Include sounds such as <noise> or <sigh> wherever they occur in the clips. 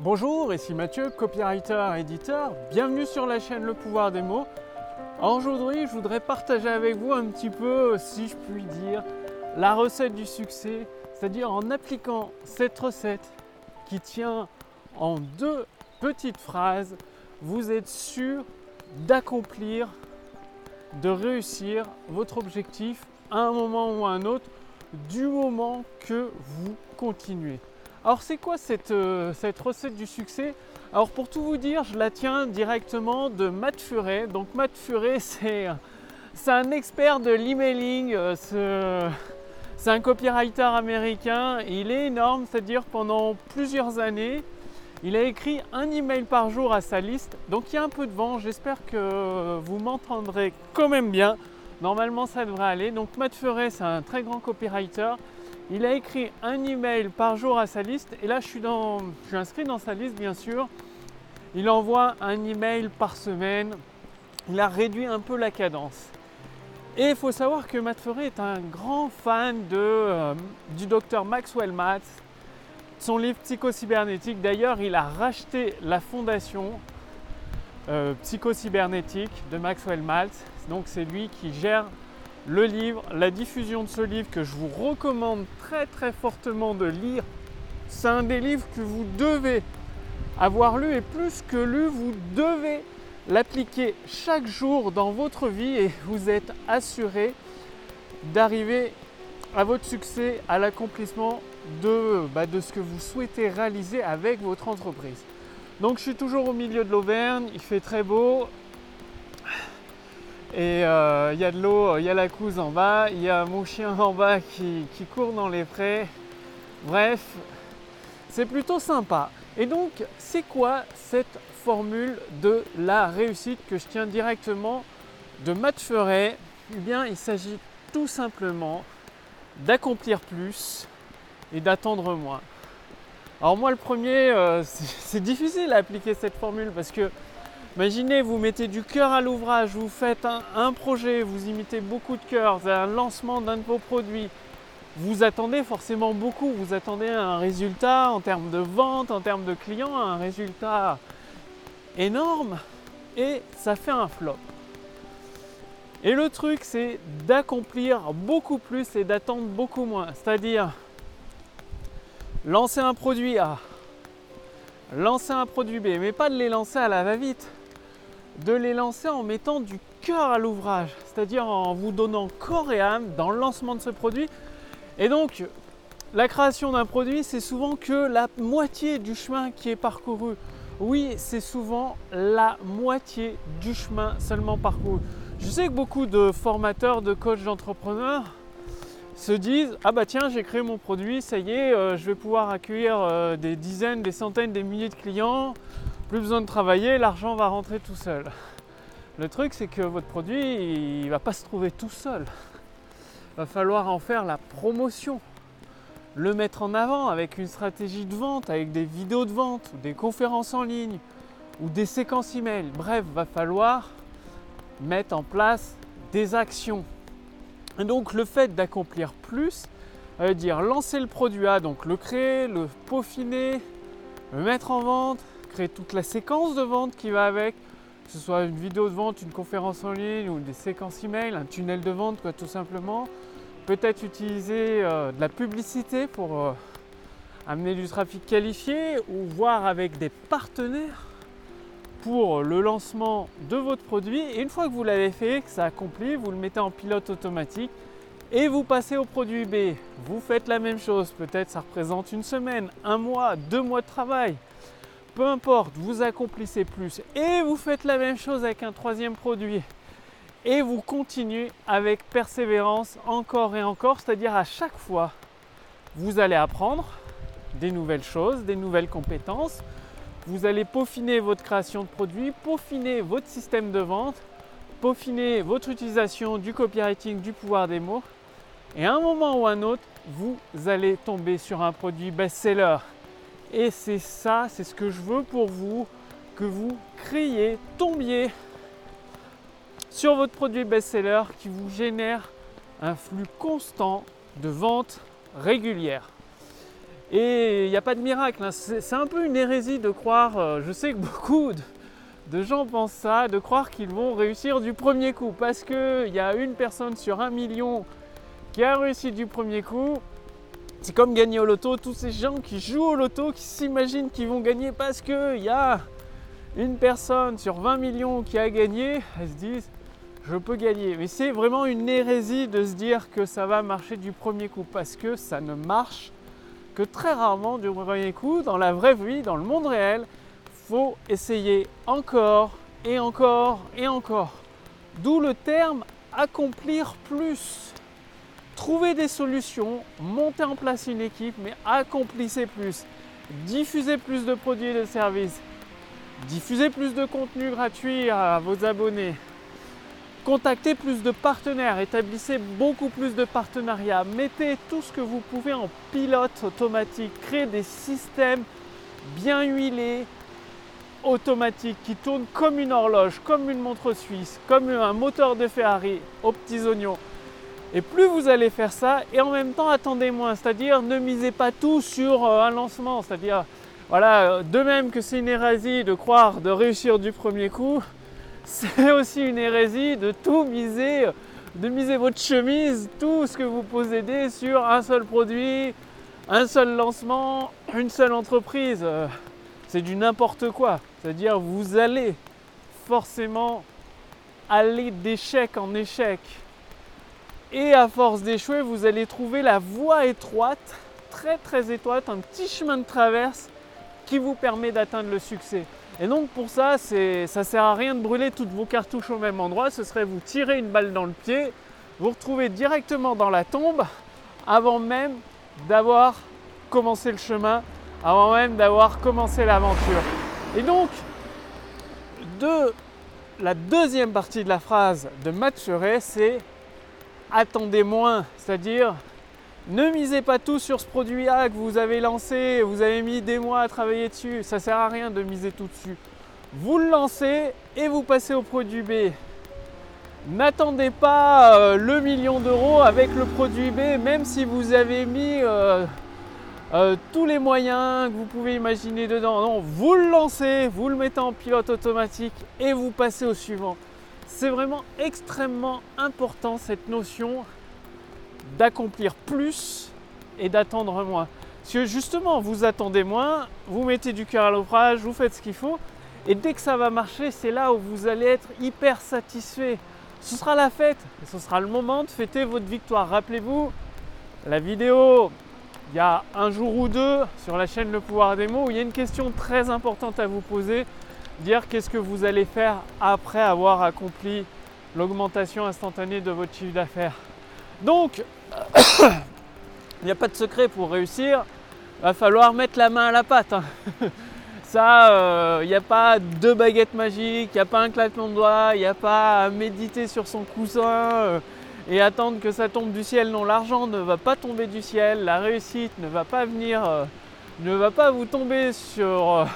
Bonjour, ici Mathieu, copywriter, éditeur. Bienvenue sur la chaîne Le Pouvoir des mots. Aujourd'hui, je voudrais partager avec vous un petit peu, si je puis dire, la recette du succès, c'est-à-dire en appliquant cette recette qui tient en deux petites phrases, vous êtes sûr d'accomplir, de réussir votre objectif à un moment ou à un autre, du moment que vous continuez. Alors c'est quoi euh, cette, recette du succès? Alors pour tout vous dire, je la tiens directement de Matt Furet. Donc Matt Furet, <laughs> c'est, un expert de l'emailing, euh, c'est un copywriter américain. Il est énorme, c'est-à-dire pendant plusieurs années, il a écrit un email par jour à sa liste. Donc il y a un peu de vent, j'espère que vous m'entendrez quand même bien. Normalement ça devrait aller. Donc Matt Furet, c'est un très grand copywriter. Il a écrit un email par jour à sa liste et là je suis, dans, je suis inscrit dans sa liste bien sûr. Il envoie un email par semaine. Il a réduit un peu la cadence. Et il faut savoir que Matt Ferré est un grand fan de, euh, du docteur Maxwell Matt, son livre Psychocybernétique. D'ailleurs, il a racheté la fondation euh, Psychocybernétique de Maxwell Maltz. Donc c'est lui qui gère le livre, la diffusion de ce livre que je vous recommande très très fortement de lire. C'est un des livres que vous devez avoir lu et plus que lu, vous devez l'appliquer chaque jour dans votre vie et vous êtes assuré d'arriver à votre succès, à l'accomplissement de, bah, de ce que vous souhaitez réaliser avec votre entreprise. Donc je suis toujours au milieu de l'Auvergne, il fait très beau, et euh, il y a de l'eau, il y a la couse en bas, il y a mon chien en bas qui, court dans les prés. Bref, c'est plutôt sympa. Et donc, c'est quoi cette formule de la réussite que je tiens directement de Matt Ferret? Eh bien, il s'agit tout simplement d'accomplir plus et d'attendre moins. Alors moi, le premier, euh, <laughs> c'est difficile à appliquer cette formule parce que Imaginez, vous mettez du cœur à l'ouvrage, vous faites un, projet, vous y mettez beaucoup de cœur, c'est un lancement d'un de vos produits. Vous attendez forcément beaucoup, vous attendez un résultat en termes de vente, en termes de clients, un résultat énorme et ça fait un flop. Et le truc, c'est d'accomplir beaucoup plus et d'attendre beaucoup moins. C'est-à-dire lancer un produit A, lancer un produit B, mais pas de les lancer à la va-vite de les lancer en mettant du cœur à l'ouvrage, c'est-à-dire en vous donnant corps et âme dans le lancement de ce produit. Et donc, la création d'un produit, c'est souvent que la moitié du chemin qui est parcouru. Oui, c'est souvent la moitié du chemin seulement parcouru. Je sais que beaucoup de formateurs, de coachs, d'entrepreneurs se disent Ah bah tiens, j'ai créé mon produit, ça y est, euh, je vais pouvoir accueillir euh, des dizaines, des centaines, des milliers de clients. Plus besoin de travailler, l'argent va rentrer tout seul. Le truc, c'est que votre produit, il va pas se trouver tout seul. Il va falloir en faire la promotion, le mettre en avant avec une stratégie de vente, avec des vidéos de vente, des conférences en ligne, ou des séquences email. Bref, va falloir mettre en place des actions. Et donc le fait d'accomplir plus, ça veut dire lancer le produit A, donc le créer, le peaufiner, le mettre en vente, toute la séquence de vente qui va avec, que ce soit une vidéo de vente, une conférence en ligne ou des séquences email, un tunnel de vente quoi, tout simplement. Peut-être utiliser euh, de la publicité pour euh, amener du trafic qualifié ou voir avec des partenaires pour le lancement de votre produit. Et une fois que vous l'avez fait, que ça accompli, vous le mettez en pilote automatique et vous passez au produit B. Vous faites la même chose. Peut-être ça représente une semaine, un mois, deux mois de travail peu importe, vous accomplissez plus et vous faites la même chose avec un troisième produit. Et vous continuez avec persévérance encore et encore, c'est-à-dire à chaque fois, vous allez apprendre des nouvelles choses, des nouvelles compétences, vous allez peaufiner votre création de produit, peaufiner votre système de vente, peaufiner votre utilisation du copywriting, du pouvoir des mots, et à un moment ou un autre, vous allez tomber sur un produit best-seller et c'est ça, c'est ce que je veux pour vous, que vous criez, tombiez sur votre produit best-seller qui vous génère un flux constant de ventes régulières. Et il n'y a pas de miracle. Hein. C'est un peu une hérésie de croire, euh, je sais que <laughs> beaucoup de, gens pensent ça, de croire qu'ils vont réussir du premier coup. Parce qu'il y a une personne sur un million qui a réussi du premier coup. C'est comme gagner au loto. Tous ces gens qui jouent au loto, qui s'imaginent qu'ils vont gagner parce qu'il y a une personne sur 20 millions qui a gagné, elles se disent je peux gagner. Mais c'est vraiment une hérésie de se dire que ça va marcher du premier coup parce que ça ne marche que très rarement du premier coup. Dans la vraie vie, dans le monde réel, faut essayer encore et encore et encore. D'où le terme accomplir plus. Trouver des solutions, monter en place une équipe, mais accomplissez plus. Diffusez plus de produits et de services. Diffusez plus de contenu gratuit à vos abonnés. Contactez plus de partenaires, établissez beaucoup plus de partenariats, mettez tout ce que vous pouvez en pilote automatique, créez des systèmes bien huilés, automatiques, qui tournent comme une horloge, comme une montre suisse, comme un moteur de Ferrari aux petits oignons. Et plus vous allez faire ça, et en même temps attendez moins, c'est-à-dire ne misez pas tout sur euh, un lancement, c'est-à-dire voilà, de même que c'est une hérésie de croire de réussir du premier coup, <laughs> c'est aussi une hérésie de tout miser, de miser votre chemise, tout ce que vous possédez sur un seul produit, un seul lancement, une seule entreprise. C'est du n'importe quoi. C'est-à-dire vous allez forcément aller d'échec en échec. Et à force d'échouer, vous allez trouver la voie étroite, très très étroite, un petit chemin de traverse qui vous permet d'atteindre le succès. Et donc pour ça, ça ne sert à rien de brûler toutes vos cartouches au même endroit. Ce serait vous tirer une balle dans le pied, vous retrouver directement dans la tombe avant même d'avoir commencé le chemin, avant même d'avoir commencé l'aventure. Et donc, la deuxième partie de la phrase de Mathuret, c'est attendez moins, c'est-à-dire ne misez pas tout sur ce produit A que vous avez lancé, vous avez mis des mois à travailler dessus, ça sert à rien de miser tout dessus. Vous le lancez et vous passez au produit B. N'attendez pas euh, le million d'euros avec le produit B, même si vous avez mis euh, euh, tous les moyens que vous pouvez imaginer dedans. Non, vous le lancez, vous le mettez en pilote automatique et vous passez au suivant. C'est vraiment extrêmement important cette notion d'accomplir plus et d'attendre moins. Parce que justement, vous attendez moins, vous mettez du cœur à l'ouvrage, vous faites ce qu'il faut, et dès que ça va marcher, c'est là où vous allez être hyper satisfait. Ce sera la fête, ce sera le moment de fêter votre victoire. Rappelez-vous, la vidéo, il y a un jour ou deux sur la chaîne Le Pouvoir des mots, où il y a une question très importante à vous poser, dire qu'est-ce que vous allez faire après avoir accompli l'augmentation instantanée de votre chiffre d'affaires. Donc, <coughs> il n'y a pas de secret pour réussir. Il va falloir mettre la main à la pâte. Hein. <laughs> Ça, euh, il n'y a pas deux baguettes magiques, il n'y a pas un claquement de doigts, il n'y a pas à méditer sur son coussin euh, et attendre que ça tombe du ciel. Non, l'argent ne va pas tomber du ciel, la réussite ne va pas venir, euh, ne va pas vous tomber sur,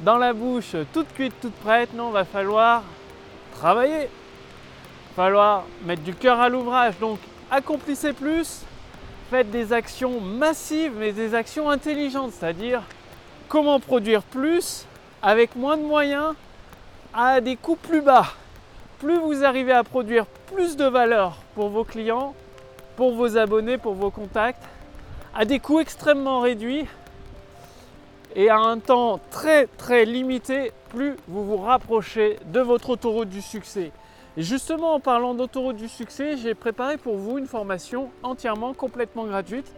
dans la bouche toute cuite, toute prête. Non, va falloir travailler. Il va falloir mettre du cœur à l'ouvrage. Donc, accomplissez plus, faites des actions massives, mais des actions intelligentes, c'est-à-dire comment produire plus avec moins de moyens à des coûts plus bas. Plus vous arrivez à produire plus de valeur pour vos clients, pour vos abonnés, pour vos contacts, à des coûts extrêmement réduits et à un temps très très limité, plus vous vous rapprochez de votre autoroute du succès. Et justement, en parlant d'autoroute du succès, j'ai préparé pour vous une formation entièrement, complètement gratuite.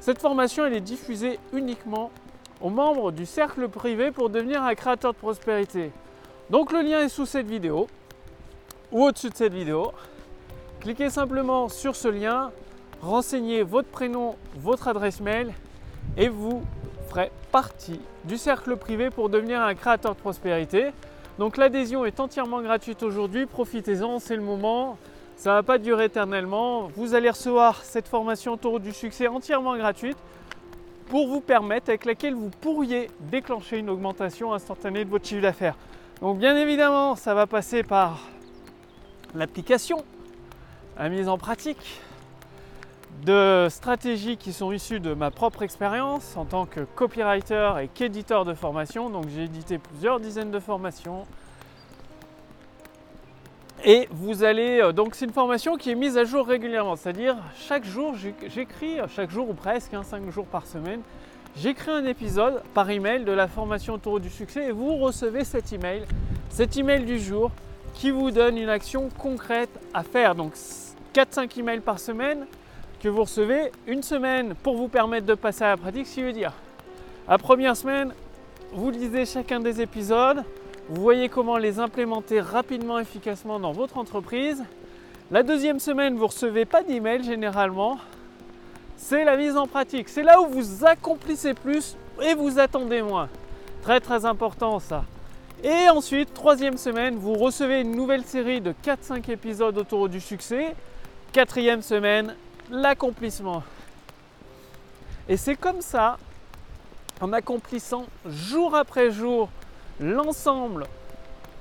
Cette formation, elle est diffusée uniquement aux membres du cercle privé pour devenir un créateur de prospérité. Donc le lien est sous cette vidéo ou au-dessus de cette vidéo. Cliquez simplement sur ce lien, renseignez votre prénom, votre adresse mail et vous ferez partie du cercle privé pour devenir un créateur de prospérité. Donc l'adhésion est entièrement gratuite aujourd'hui, profitez-en, c'est le moment. Ça ne va pas durer éternellement. Vous allez recevoir cette formation autour du succès entièrement gratuite pour vous permettre, avec laquelle vous pourriez déclencher une augmentation instantanée de votre chiffre d'affaires. Donc bien évidemment, ça va passer par l'application, la mise en pratique, de stratégies qui sont issues de ma propre expérience en tant que copywriter et qu'éditeur de formation. Donc j'ai édité plusieurs dizaines de formations. Et vous allez, euh, donc c'est une formation qui est mise à jour régulièrement, c'est-à-dire chaque jour, j'écris, chaque jour ou presque, 5 hein, jours par semaine, j'écris un épisode par email de la formation autour du succès et vous recevez cet email, cet email du jour qui vous donne une action concrète à faire. Donc 4-5 emails par semaine, que vous recevez une semaine pour vous permettre de passer à la pratique, ce qui veut dire la première semaine, vous lisez chacun des épisodes, vous voyez comment les implémenter rapidement, efficacement dans votre entreprise. La deuxième semaine, vous ne recevez pas d'email généralement. C'est la mise en pratique. C'est là où vous accomplissez plus et vous attendez moins. Très très important ça. Et ensuite, troisième semaine, vous recevez une nouvelle série de 4-5 épisodes autour du succès. Quatrième semaine, l'accomplissement. Et c'est comme ça, en accomplissant jour après jour l'ensemble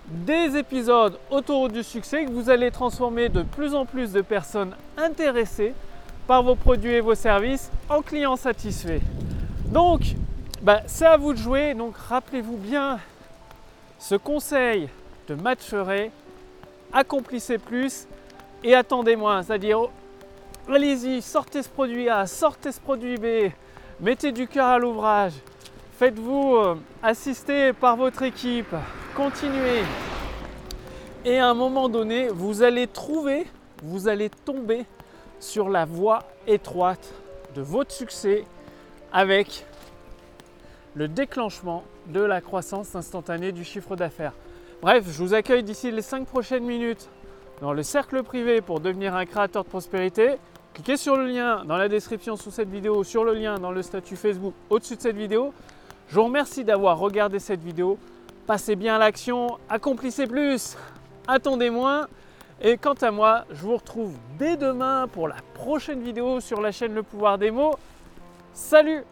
des épisodes autour du succès, que vous allez transformer de plus en plus de personnes intéressées par vos produits et vos services en clients satisfaits. Donc, bah, c'est à vous de jouer. Donc, rappelez-vous bien ce conseil de matcherer, accomplissez plus et attendez moins. C'est-à-dire, allez-y, sortez ce produit A, sortez ce produit B, mettez du cœur à l'ouvrage, faites-vous euh, assister par votre équipe, continuez. Et à un moment donné, vous allez trouver, vous allez tomber sur la voie étroite de votre succès avec le déclenchement de la croissance instantanée du chiffre d'affaires. Bref, je vous accueille d'ici les 5 prochaines minutes dans le cercle privé pour devenir un créateur de prospérité. Cliquez sur le lien dans la description sous cette vidéo, sur le lien dans le statut Facebook au-dessus de cette vidéo. Je vous remercie d'avoir regardé cette vidéo. Passez bien à l'action, accomplissez plus, attendez moins. Et quant à moi, je vous retrouve dès demain pour la prochaine vidéo sur la chaîne Le Pouvoir des mots. Salut